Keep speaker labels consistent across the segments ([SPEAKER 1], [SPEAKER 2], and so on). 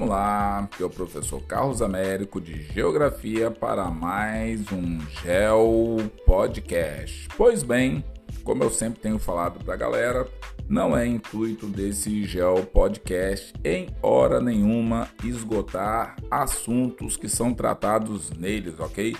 [SPEAKER 1] Vamos lá, que é o professor Carlos Américo de Geografia para mais um Geo Podcast. Pois bem, como eu sempre tenho falado para a galera, não é intuito desse Geo Podcast em hora nenhuma esgotar assuntos que são tratados neles, ok?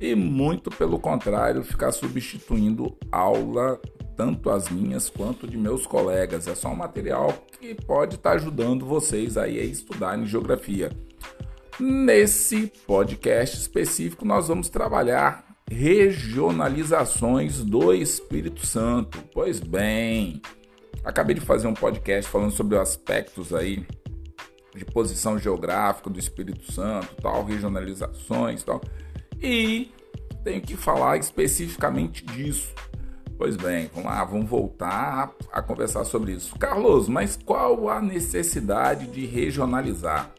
[SPEAKER 1] E muito pelo contrário, ficar substituindo aula tanto as minhas quanto de meus colegas. É só um material que pode estar tá ajudando vocês aí a estudar em geografia. Nesse podcast específico, nós vamos trabalhar regionalizações do Espírito Santo. Pois bem, acabei de fazer um podcast falando sobre aspectos aí de posição geográfica do Espírito Santo, tal, regionalizações, tal. E tenho que falar especificamente disso. Pois bem, vamos lá, vamos voltar a, a conversar sobre isso. Carlos, mas qual a necessidade de regionalizar?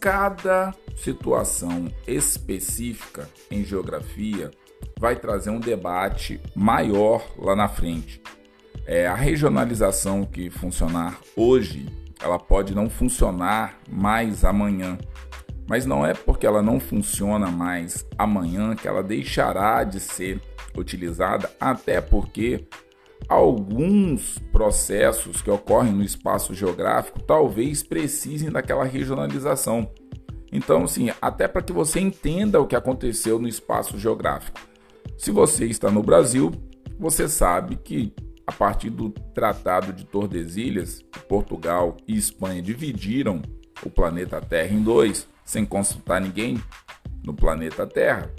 [SPEAKER 1] Cada situação específica em geografia vai trazer um debate maior lá na frente. É, a regionalização que funcionar hoje, ela pode não funcionar mais amanhã. Mas não é porque ela não funciona mais amanhã que ela deixará de ser utilizada, até porque alguns processos que ocorrem no espaço geográfico talvez precisem daquela regionalização. Então, assim, até para que você entenda o que aconteceu no espaço geográfico. Se você está no Brasil, você sabe que a partir do Tratado de Tordesilhas, Portugal e Espanha dividiram o planeta Terra em dois, sem consultar ninguém no planeta Terra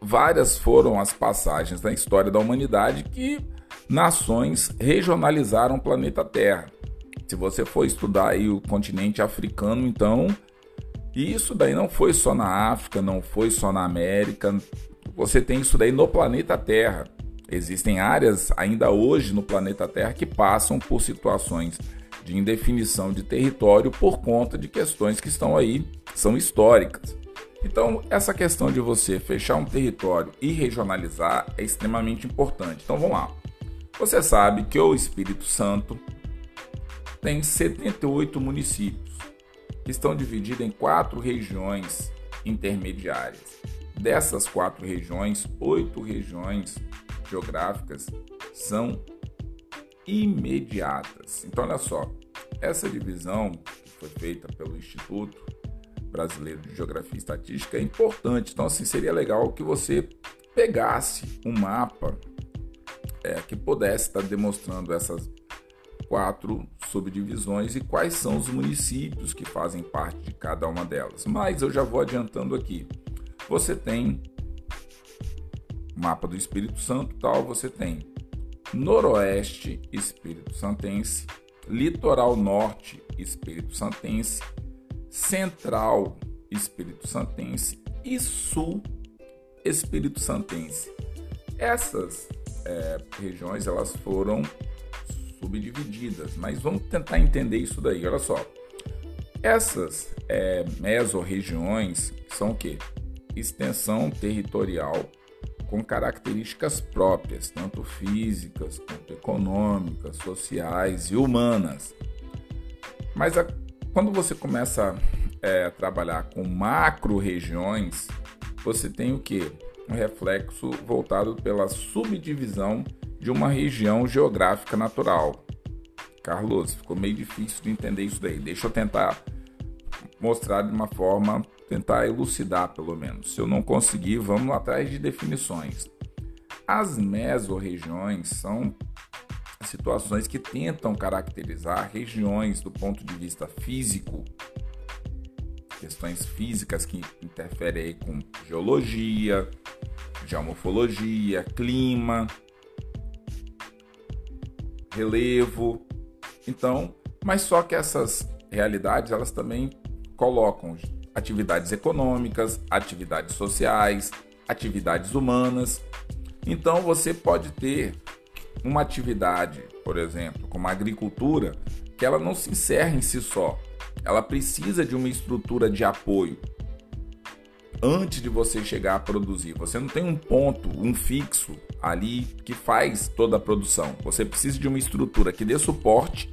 [SPEAKER 1] várias foram as passagens na história da humanidade que nações regionalizaram o planeta Terra. Se você for estudar aí o continente africano, então isso daí não foi só na África, não foi só na América. Você tem isso daí no planeta Terra. Existem áreas ainda hoje no planeta Terra que passam por situações de indefinição de território por conta de questões que estão aí, são históricas. Então, essa questão de você fechar um território e regionalizar é extremamente importante. Então, vamos lá. Você sabe que o Espírito Santo tem 78 municípios que estão divididos em quatro regiões intermediárias. Dessas quatro regiões, oito regiões geográficas são imediatas. Então, olha só, essa divisão que foi feita pelo Instituto Brasileiro de Geografia e Estatística é importante. Então, assim, seria legal que você pegasse um mapa é, que pudesse estar demonstrando essas quatro subdivisões e quais são os municípios que fazem parte de cada uma delas. Mas eu já vou adiantando aqui. Você tem mapa do Espírito Santo, tal, você tem Noroeste Espírito Santense, Litoral Norte Espírito Santense, Central Espírito Santense e Sul Espírito Santense. Essas é, regiões elas foram subdivididas, mas vamos tentar entender isso daí. Olha só, essas é, mesorregiões são o que? Extensão territorial com características próprias, tanto físicas quanto econômicas, sociais e humanas. Mas a quando você começa é, a trabalhar com macro regiões, você tem o que? Um reflexo voltado pela subdivisão de uma região geográfica natural. Carlos, ficou meio difícil de entender isso daí. Deixa eu tentar mostrar de uma forma, tentar elucidar pelo menos. Se eu não conseguir, vamos atrás de definições. As mesorregiões são situações que tentam caracterizar regiões do ponto de vista físico, questões físicas que interferem com geologia, geomorfologia, clima, relevo. Então, mas só que essas realidades elas também colocam atividades econômicas, atividades sociais, atividades humanas. Então você pode ter uma atividade, por exemplo, como a agricultura, que ela não se encerra em si só. Ela precisa de uma estrutura de apoio antes de você chegar a produzir. Você não tem um ponto, um fixo ali que faz toda a produção. Você precisa de uma estrutura que dê suporte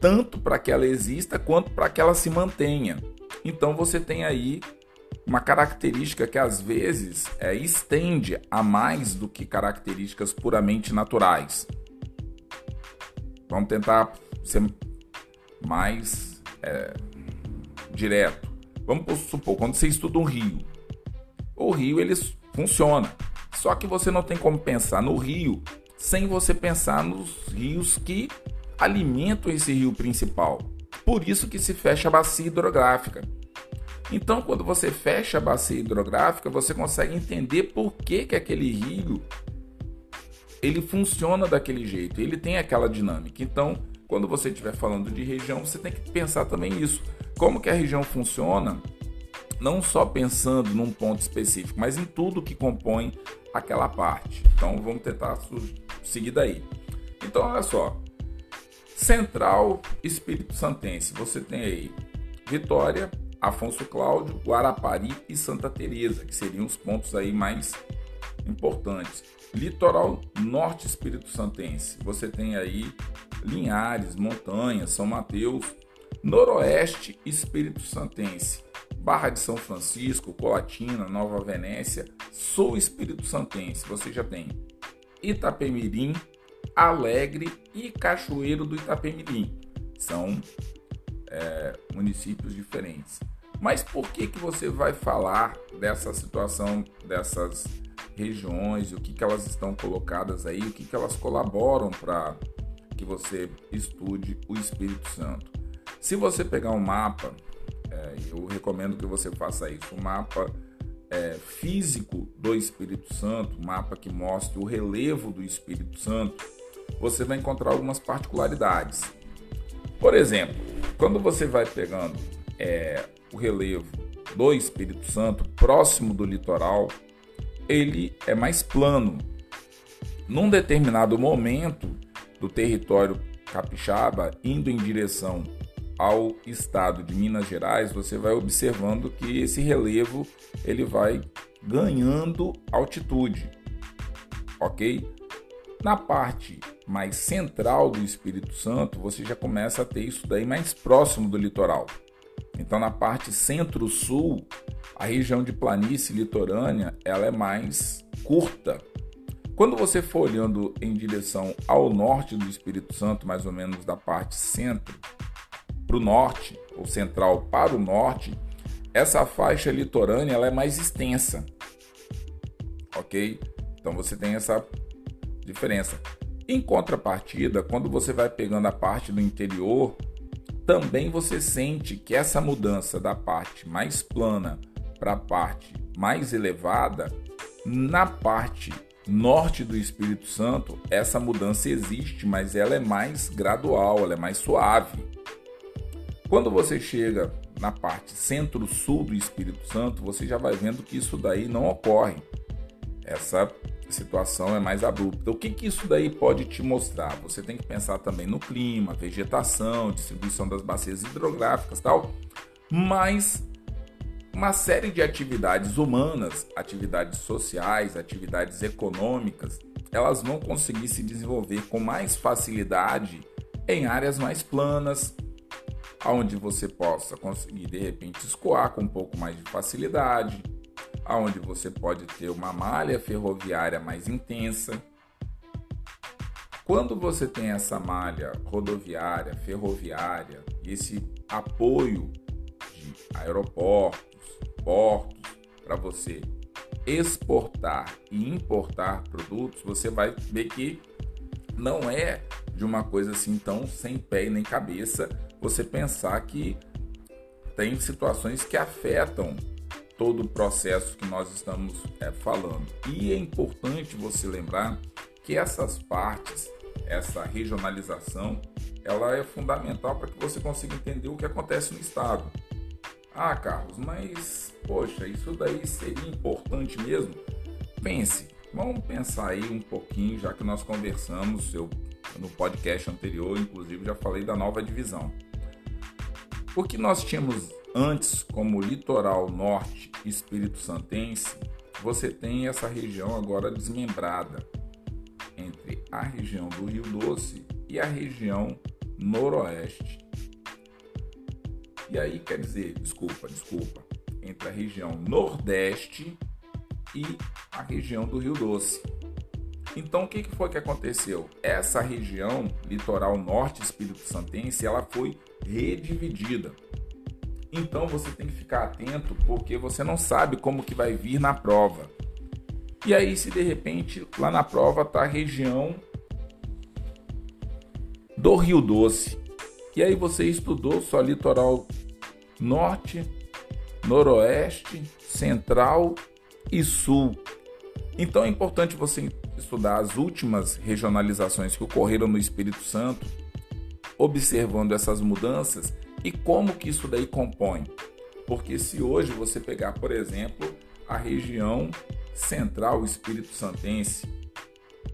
[SPEAKER 1] tanto para que ela exista quanto para que ela se mantenha. Então você tem aí uma característica que às vezes é, estende a mais do que características puramente naturais. Vamos tentar ser mais é, direto. Vamos supor, quando você estuda um rio, o rio ele funciona. Só que você não tem como pensar no rio sem você pensar nos rios que alimentam esse rio principal. Por isso que se fecha a bacia hidrográfica. Então, quando você fecha a bacia hidrográfica, você consegue entender por que, que aquele rio ele funciona daquele jeito, ele tem aquela dinâmica. Então, quando você estiver falando de região, você tem que pensar também isso. Como que a região funciona, não só pensando num ponto específico, mas em tudo que compõe aquela parte. Então, vamos tentar seguir daí. Então, olha só. Central Espírito Santense. Você tem aí Vitória, Afonso Cláudio, Guarapari e Santa Teresa, que seriam os pontos aí mais importantes. Litoral Norte Espírito Santense. Você tem aí Linhares, Montanhas, São Mateus, Noroeste Espírito Santense, Barra de São Francisco, Colatina, Nova Venécia, Sul Espírito Santense. Você já tem Itapemirim, Alegre e Cachoeiro do Itapemirim. São é, municípios diferentes. Mas por que, que você vai falar dessa situação dessas regiões, o que, que elas estão colocadas aí, o que, que elas colaboram para que você estude o Espírito Santo? Se você pegar um mapa, é, eu recomendo que você faça isso, um mapa é, físico do Espírito Santo, um mapa que mostre o relevo do Espírito Santo, você vai encontrar algumas particularidades. Por exemplo, quando você vai pegando é, o relevo do Espírito Santo próximo do litoral, ele é mais plano. Num determinado momento do território capixaba, indo em direção ao estado de Minas Gerais, você vai observando que esse relevo ele vai ganhando altitude, ok? Na parte mais central do Espírito Santo, você já começa a ter isso daí mais próximo do litoral. Então, na parte centro-sul, a região de planície litorânea ela é mais curta. Quando você for olhando em direção ao norte do Espírito Santo, mais ou menos da parte centro para o norte, ou central para o norte, essa faixa litorânea ela é mais extensa, ok? Então você tem essa diferença. Em contrapartida, quando você vai pegando a parte do interior, também você sente que essa mudança da parte mais plana para a parte mais elevada, na parte norte do Espírito Santo, essa mudança existe, mas ela é mais gradual, ela é mais suave. Quando você chega na parte centro-sul do Espírito Santo, você já vai vendo que isso daí não ocorre. Essa situação é mais abrupta. O que, que isso daí pode te mostrar? Você tem que pensar também no clima, vegetação, distribuição das bacias hidrográficas tal, mas uma série de atividades humanas, atividades sociais, atividades econômicas, elas vão conseguir se desenvolver com mais facilidade em áreas mais planas, onde você possa conseguir de repente escoar com um pouco mais de facilidade, aonde você pode ter uma malha ferroviária mais intensa. Quando você tem essa malha rodoviária, ferroviária, esse apoio de aeroportos, portos para você exportar e importar produtos, você vai ver que não é de uma coisa assim tão sem pé nem cabeça você pensar que tem situações que afetam todo o processo que nós estamos é, falando. E é importante você lembrar que essas partes, essa regionalização, ela é fundamental para que você consiga entender o que acontece no estado. Ah, Carlos, mas poxa, isso daí seria importante mesmo? Pense, vamos pensar aí um pouquinho, já que nós conversamos eu, no podcast anterior, inclusive já falei da nova divisão. O que nós tínhamos antes como litoral norte espírito santense, você tem essa região agora desmembrada entre a região do Rio Doce e a região noroeste. E aí quer dizer, desculpa, desculpa, entre a região nordeste e a região do Rio Doce. Então o que foi que aconteceu? Essa região litoral norte espírito santense, ela foi redividida. Então você tem que ficar atento porque você não sabe como que vai vir na prova. E aí se de repente lá na prova tá a região do Rio Doce. E aí você estudou só litoral norte, noroeste, central e sul. Então é importante você estudar as últimas regionalizações que ocorreram no Espírito Santo, observando essas mudanças e como que isso daí compõe. Porque se hoje você pegar, por exemplo, a região central Espírito Santense,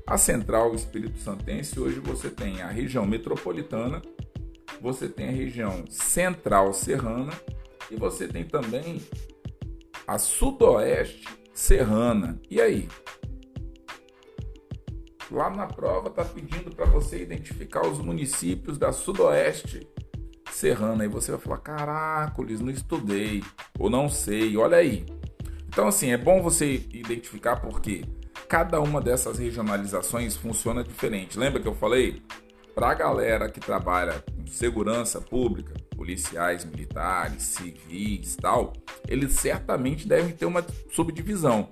[SPEAKER 1] a central Espírito Santense, hoje você tem a região metropolitana, você tem a região central serrana e você tem também a sudoeste serrana. E aí? Lá na prova está pedindo para você identificar os municípios da sudoeste serrana. E você vai falar: caracoles, não estudei, ou não sei, olha aí. Então, assim, é bom você identificar porque cada uma dessas regionalizações funciona diferente. Lembra que eu falei? Para a galera que trabalha com segurança pública, policiais, militares, civis tal, eles certamente devem ter uma subdivisão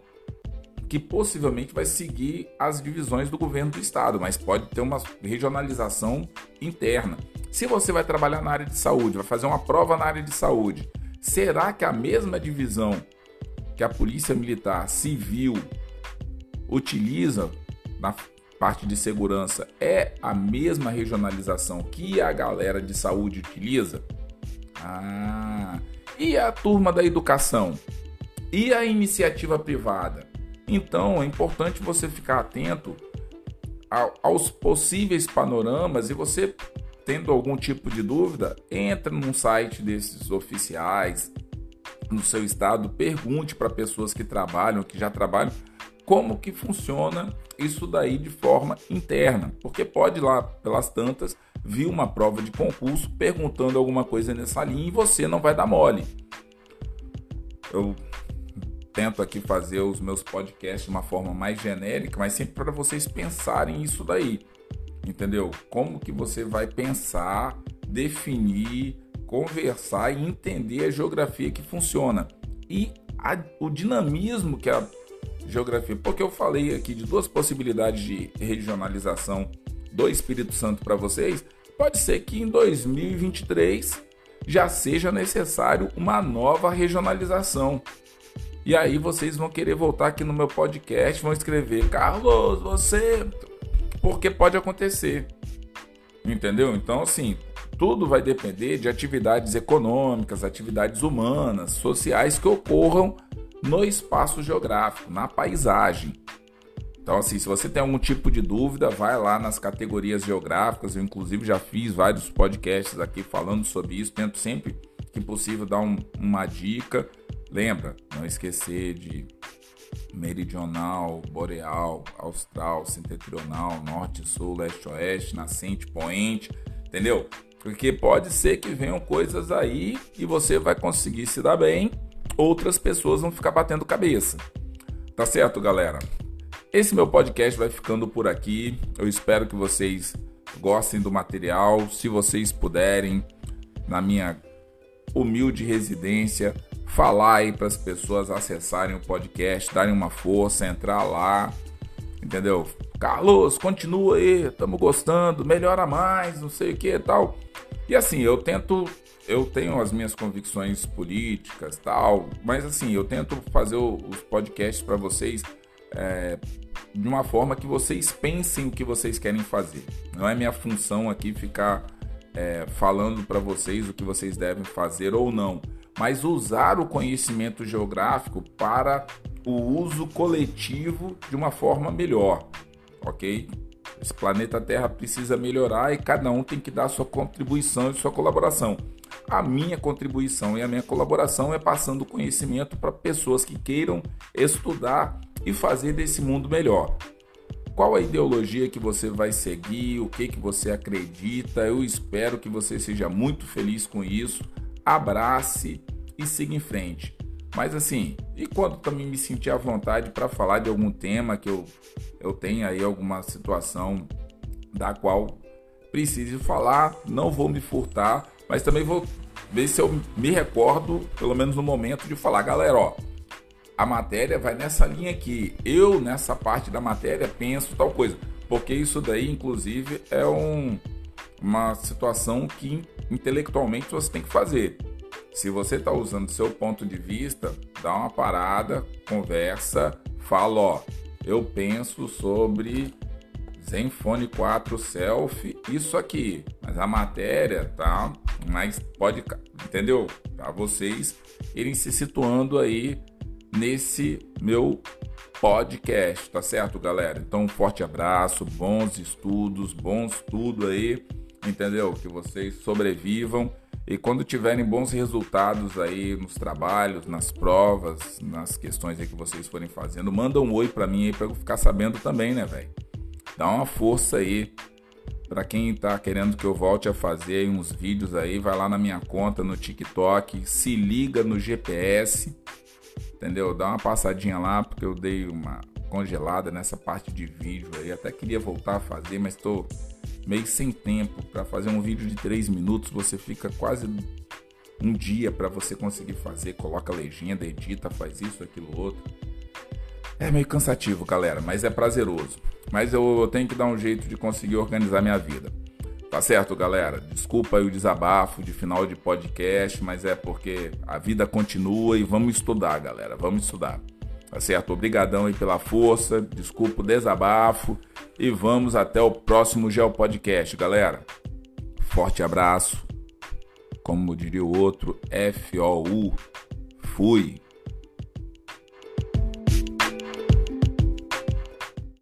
[SPEAKER 1] que possivelmente vai seguir as divisões do governo do estado, mas pode ter uma regionalização interna. Se você vai trabalhar na área de saúde, vai fazer uma prova na área de saúde, será que a mesma divisão que a Polícia Militar Civil utiliza na parte de segurança é a mesma regionalização que a galera de saúde utiliza? Ah, e a turma da educação? E a iniciativa privada? Então é importante você ficar atento aos possíveis panoramas e você, tendo algum tipo de dúvida, entra num site desses oficiais no seu estado, pergunte para pessoas que trabalham, que já trabalham, como que funciona isso daí de forma interna, porque pode lá pelas tantas vir uma prova de concurso perguntando alguma coisa nessa linha e você não vai dar mole. Eu tento aqui fazer os meus podcasts de uma forma mais genérica, mas sempre para vocês pensarem isso daí. Entendeu? Como que você vai pensar, definir, conversar e entender a geografia que funciona. E a, o dinamismo que a geografia. Porque eu falei aqui de duas possibilidades de regionalização do Espírito Santo para vocês. Pode ser que em 2023 já seja necessário uma nova regionalização. E aí vocês vão querer voltar aqui no meu podcast, vão escrever, Carlos, você. Porque pode acontecer. Entendeu? Então, assim, tudo vai depender de atividades econômicas, atividades humanas, sociais que ocorram no espaço geográfico, na paisagem. Então, assim, se você tem algum tipo de dúvida, vai lá nas categorias geográficas. Eu, inclusive, já fiz vários podcasts aqui falando sobre isso. Tento sempre que possível dar um, uma dica. Lembra, não esquecer de meridional, boreal, austral, setentrional, norte, sul, leste, oeste, nascente, poente, entendeu? Porque pode ser que venham coisas aí e você vai conseguir se dar bem, outras pessoas vão ficar batendo cabeça. Tá certo, galera? Esse meu podcast vai ficando por aqui. Eu espero que vocês gostem do material. Se vocês puderem, na minha humilde residência, falar aí para as pessoas acessarem o podcast, darem uma força, entrar lá, entendeu? Carlos, continua aí, estamos gostando, melhora mais, não sei o que tal. E assim, eu tento, eu tenho as minhas convicções políticas tal, mas assim, eu tento fazer os podcasts para vocês é, de uma forma que vocês pensem o que vocês querem fazer. Não é minha função aqui ficar é, falando para vocês o que vocês devem fazer ou não mas usar o conhecimento geográfico para o uso coletivo de uma forma melhor, ok? Esse planeta Terra precisa melhorar e cada um tem que dar sua contribuição e sua colaboração. A minha contribuição e a minha colaboração é passando conhecimento para pessoas que queiram estudar e fazer desse mundo melhor. qual a ideologia que você vai seguir, o que que você acredita. Eu espero que você seja muito feliz com isso. Abrace e siga em frente. Mas assim, e quando também me sentir à vontade para falar de algum tema que eu, eu tenha aí alguma situação da qual precise falar, não vou me furtar, mas também vou ver se eu me recordo, pelo menos no momento, de falar, galera, ó, a matéria vai nessa linha aqui. Eu, nessa parte da matéria, penso tal coisa. Porque isso daí, inclusive, é um, uma situação que intelectualmente você tem que fazer. Se você está usando seu ponto de vista, dá uma parada, conversa, fala, ó, eu penso sobre Zenfone 4 Selfie, isso aqui, mas a matéria tá, mas pode, entendeu? Para vocês irem se situando aí nesse meu podcast, tá certo, galera? Então, um forte abraço, bons estudos, bons tudo aí, entendeu? Que vocês sobrevivam e quando tiverem bons resultados aí nos trabalhos, nas provas, nas questões aí que vocês forem fazendo, manda um oi para mim aí para eu ficar sabendo também, né, velho? Dá uma força aí para quem tá querendo que eu volte a fazer uns vídeos aí, vai lá na minha conta no TikTok, se liga no GPS entendeu? Dá uma passadinha lá, porque eu dei uma congelada nessa parte de vídeo aí. Até queria voltar a fazer, mas estou meio sem tempo. Para fazer um vídeo de 3 minutos, você fica quase um dia para você conseguir fazer. Coloca legenda, edita, faz isso, aquilo, outro. É meio cansativo, galera, mas é prazeroso. Mas eu tenho que dar um jeito de conseguir organizar minha vida. Tá certo, galera? Desculpa aí o desabafo de final de podcast, mas é porque a vida continua e vamos estudar, galera. Vamos estudar. Tá certo? Obrigadão aí pela força. Desculpa o desabafo e vamos até o próximo Geo Podcast, galera. Forte abraço. Como diria o outro, F O U. Fui.